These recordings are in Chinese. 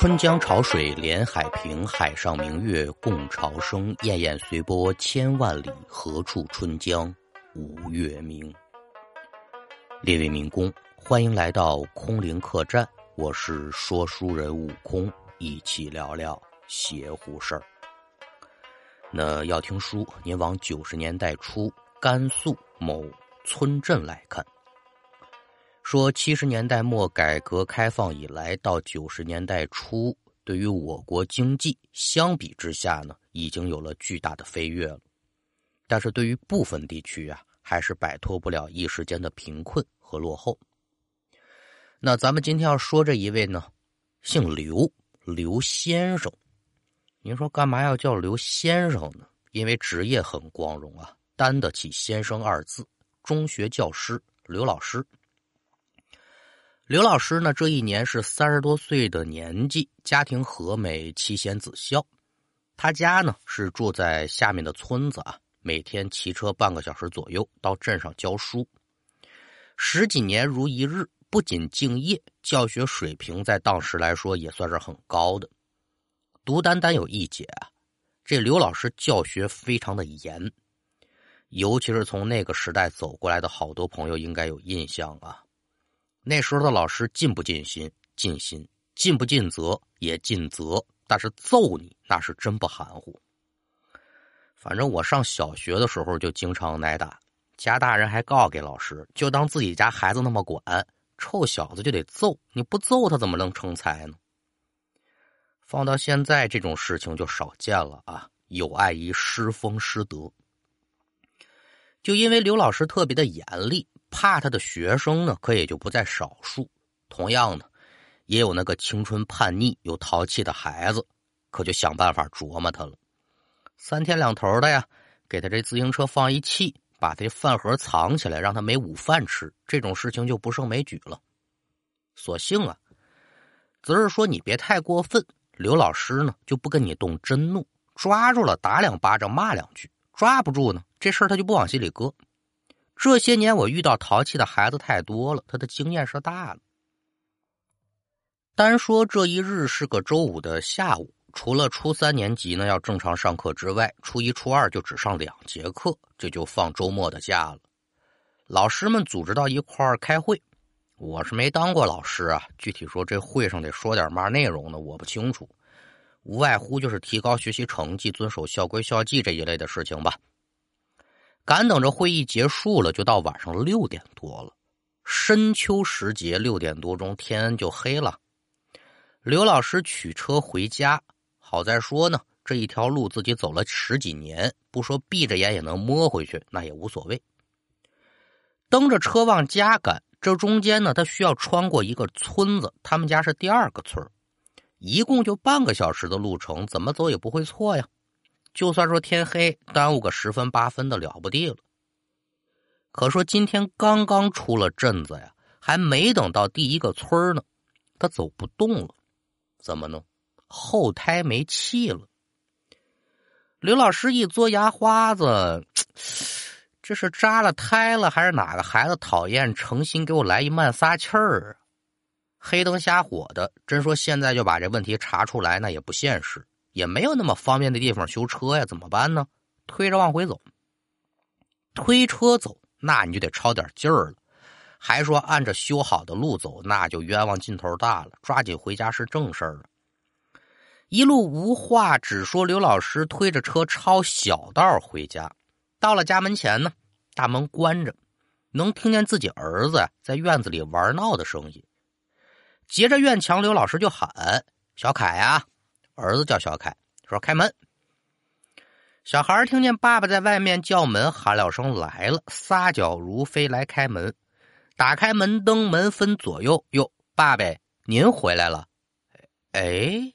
春江潮水连海平，海上明月共潮生。滟滟随波千万里，何处春江无月明？列位民工，欢迎来到空灵客栈，我是说书人悟空，一起聊聊邪乎事儿。那要听书，您往九十年代初甘肃某村镇来看。说七十年代末改革开放以来到九十年代初，对于我国经济相比之下呢，已经有了巨大的飞跃了。但是对于部分地区啊，还是摆脱不了一时间的贫困和落后。那咱们今天要说这一位呢，姓刘，刘先生。您说干嘛要叫刘先生呢？因为职业很光荣啊，担得起“先生”二字。中学教师刘老师。刘老师呢，这一年是三十多岁的年纪，家庭和美，妻贤子孝。他家呢是住在下面的村子啊，每天骑车半个小时左右到镇上教书。十几年如一日，不仅敬业，教学水平在当时来说也算是很高的。独单单有一节啊，这刘老师教学非常的严，尤其是从那个时代走过来的好多朋友应该有印象啊。那时候的老师尽不尽心？尽心，尽不尽责也尽责。但是揍你那是真不含糊。反正我上小学的时候就经常挨打，家大人还告给老师，就当自己家孩子那么管。臭小子就得揍，你不揍他怎么能成才呢？放到现在这种事情就少见了啊，有碍于师风师德。就因为刘老师特别的严厉。怕他的学生呢，可也就不在少数。同样呢，也有那个青春叛逆、又淘气的孩子，可就想办法琢磨他了。三天两头的呀，给他这自行车放一气，把这饭盒藏起来，让他没午饭吃。这种事情就不胜枚举了。所幸啊，只是说你别太过分。刘老师呢，就不跟你动真怒，抓住了打两巴掌，骂两句；抓不住呢，这事儿他就不往心里搁。这些年我遇到淘气的孩子太多了，他的经验是大了。单说这一日是个周五的下午，除了初三年级呢要正常上课之外，初一、初二就只上两节课，这就放周末的假了。老师们组织到一块儿开会，我是没当过老师啊，具体说这会上得说点嘛内容呢，我不清楚。无外乎就是提高学习成绩、遵守校规校纪这一类的事情吧。赶等着会议结束了，就到晚上六点多了。深秋时节，六点多钟天就黑了。刘老师取车回家，好在说呢，这一条路自己走了十几年，不说闭着眼也能摸回去，那也无所谓。蹬着车往家赶，这中间呢，他需要穿过一个村子，他们家是第二个村一共就半个小时的路程，怎么走也不会错呀。就算说天黑，耽误个十分八分的了不地了。可说今天刚刚出了镇子呀，还没等到第一个村呢，他走不动了。怎么呢？后胎没气了。刘老师一嘬牙花子，这是扎了胎了，还是哪个孩子讨厌，诚心给我来一慢撒气儿？黑灯瞎火的，真说现在就把这问题查出来，那也不现实。也没有那么方便的地方修车呀，怎么办呢？推着往回走，推车走，那你就得抄点劲儿了。还说按着修好的路走，那就冤枉劲头大了。抓紧回家是正事儿了。一路无话，只说刘老师推着车抄小道回家。到了家门前呢，大门关着，能听见自己儿子在院子里玩闹的声音。截着院墙，刘老师就喊：“小凯呀！”儿子叫小凯，说：“开门。”小孩听见爸爸在外面叫门，喊了声“来了”，撒脚如飞来开门。打开门灯，门分左右。哟，爸爸，您回来了。哎，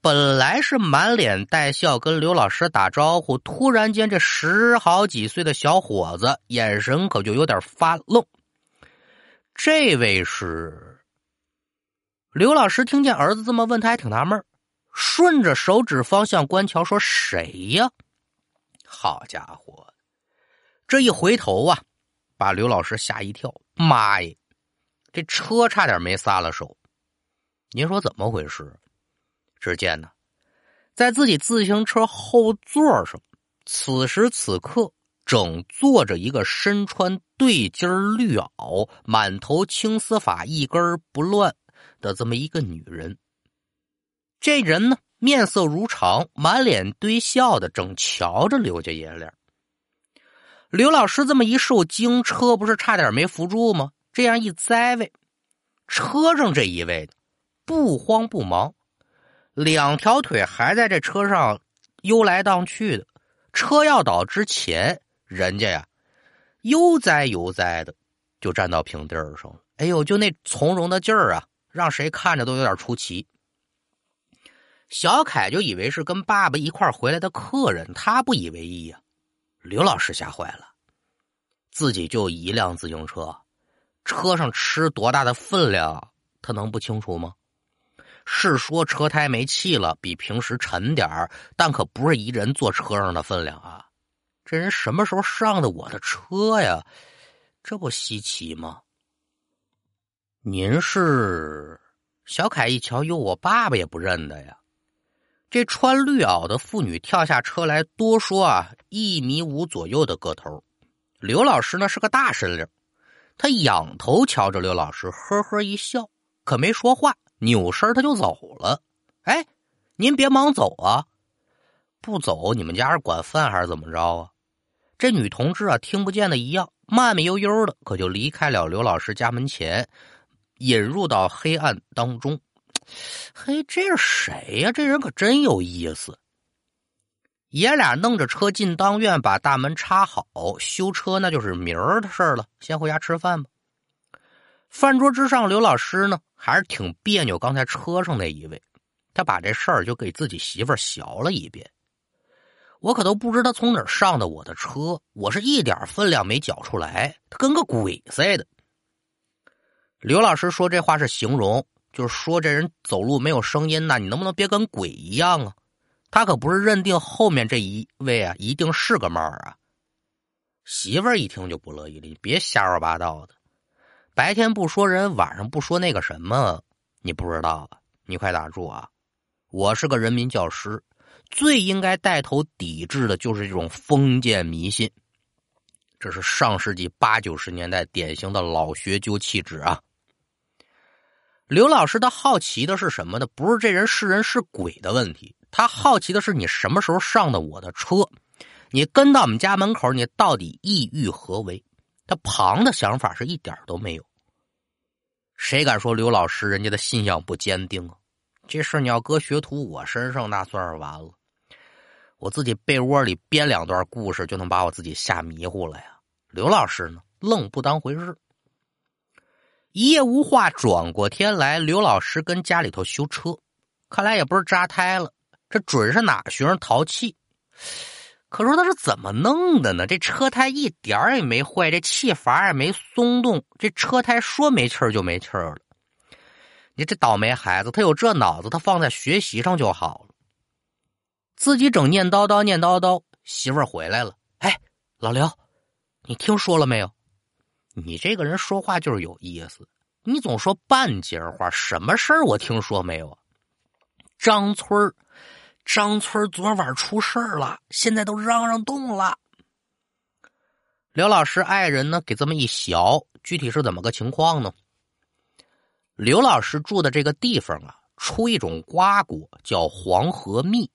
本来是满脸带笑跟刘老师打招呼，突然间这十好几岁的小伙子眼神可就有点发愣。这位是？刘老师听见儿子这么问，他还挺纳闷顺着手指方向观瞧，说：“谁呀？”好家伙，这一回头啊，把刘老师吓一跳。妈耶，这车差点没撒了手。您说怎么回事？只见呢，在自己自行车后座上，此时此刻正坐着一个身穿对襟绿袄、满头青丝发一根不乱的这么一个女人。这人呢，面色如常，满脸堆笑的，正瞧着刘家爷俩。刘老师这么一受惊，车不是差点没扶住吗？这样一栽位，车上这一位不慌不忙，两条腿还在这车上悠来荡去的。车要倒之前，人家呀悠哉悠哉的就站到平地儿上了。哎呦，就那从容的劲儿啊，让谁看着都有点出奇。小凯就以为是跟爸爸一块回来的客人，他不以为意呀。刘老师吓坏了，自己就一辆自行车，车上吃多大的分量，他能不清楚吗？是说车胎没气了，比平时沉点但可不是一人坐车上的分量啊！这人什么时候上的我的车呀？这不稀奇吗？您是小凯一瞧，哟，我爸爸也不认得呀。这穿绿袄的妇女跳下车来，多说啊，一米五左右的个头。刘老师呢是个大身灵，他仰头瞧着刘老师，呵呵一笑，可没说话，扭身他就走了。哎，您别忙走啊，不走你们家是管饭还是怎么着啊？这女同志啊，听不见的一样，慢慢悠悠的，可就离开了刘老师家门前，引入到黑暗当中。嘿，这是谁呀？这人可真有意思。爷俩弄着车进当院，把大门插好，修车那就是明儿的事了。先回家吃饭吧。饭桌之上，刘老师呢还是挺别扭。刚才车上那一位，他把这事儿就给自己媳妇儿学了一遍。我可都不知道从哪儿上的我的车，我是一点分量没搅出来，他跟个鬼似的。刘老师说这话是形容。就是说，这人走路没有声音呐，你能不能别跟鬼一样啊？他可不是认定后面这一位啊，一定是个猫啊。媳妇儿一听就不乐意了，你别瞎说八道的。白天不说人，晚上不说那个什么，你不知道啊？你快打住啊！我是个人民教师，最应该带头抵制的就是这种封建迷信。这是上世纪八九十年代典型的老学究气质啊。刘老师他好奇的是什么呢？不是这人是人是鬼的问题，他好奇的是你什么时候上的我的车，你跟到我们家门口，你到底意欲何为？他旁的想法是一点都没有。谁敢说刘老师人家的信仰不坚定啊？这事你要搁学徒我身上，那算是完了。我自己被窝里编两段故事，就能把我自己吓迷糊了呀。刘老师呢，愣不当回事。一夜无话，转过天来，刘老师跟家里头修车，看来也不是扎胎了，这准是哪学生淘气。可说他是怎么弄的呢？这车胎一点也没坏，这气阀也没松动，这车胎说没气儿就没气儿了。你这倒霉孩子，他有这脑子，他放在学习上就好了。自己整念叨叨念叨叨，媳妇儿回来了，哎，老刘，你听说了没有？你这个人说话就是有意思，你总说半截话。什么事儿我听说没有？张村张村昨晚出事了，现在都嚷嚷动了。刘老师爱人呢，给这么一小，具体是怎么个情况呢？刘老师住的这个地方啊，出一种瓜果叫黄河蜜，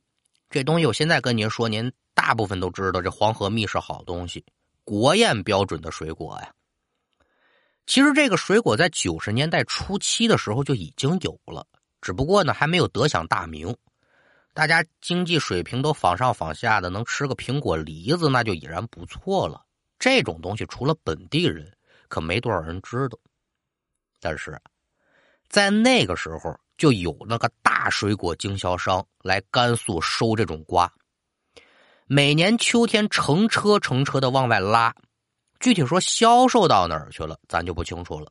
这东西我现在跟您说，您大部分都知道，这黄河蜜是好东西，国宴标准的水果呀。其实这个水果在九十年代初期的时候就已经有了，只不过呢还没有得享大名。大家经济水平都仿上仿下的，能吃个苹果、梨子那就已然不错了。这种东西除了本地人，可没多少人知道。但是，在那个时候就有那个大水果经销商来甘肃收这种瓜，每年秋天成车成车的往外拉。具体说销售到哪儿去了，咱就不清楚了。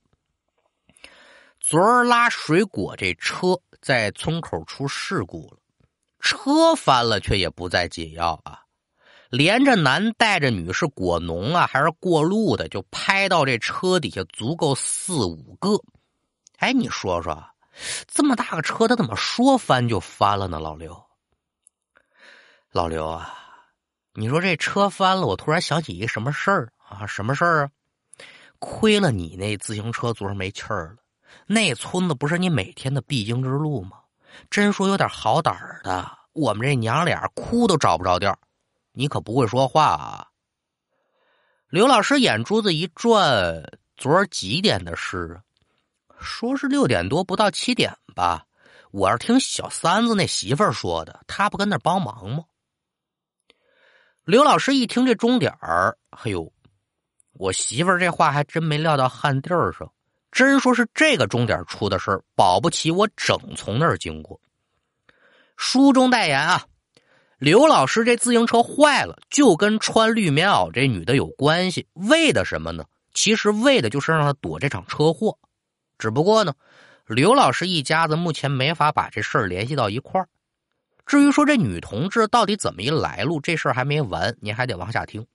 昨儿拉水果这车在村口出事故了，车翻了，却也不再解药啊！连着男带着女，是果农啊，还是过路的，就拍到这车底下足够四五个。哎，你说说，这么大个车，他怎么说翻就翻了呢？老刘，老刘啊，你说这车翻了，我突然想起一个什么事儿啊？什么事儿啊？亏了你那自行车昨儿没气儿了。那村子不是你每天的必经之路吗？真说有点好胆的，我们这娘俩哭都找不着调你可不会说话啊！刘老师眼珠子一转，昨儿几点的事啊？说是六点多，不到七点吧。我是听小三子那媳妇儿说的，他不跟那帮忙吗？刘老师一听这钟点儿，哎呦，我媳妇儿这话还真没料到旱地儿上。真说是这个钟点出的事儿，保不齐我整从那儿经过。书中代言啊，刘老师这自行车坏了，就跟穿绿棉袄这女的有关系。为的什么呢？其实为的就是让他躲这场车祸。只不过呢，刘老师一家子目前没法把这事儿联系到一块儿。至于说这女同志到底怎么一来路，这事儿还没完，您还得往下听。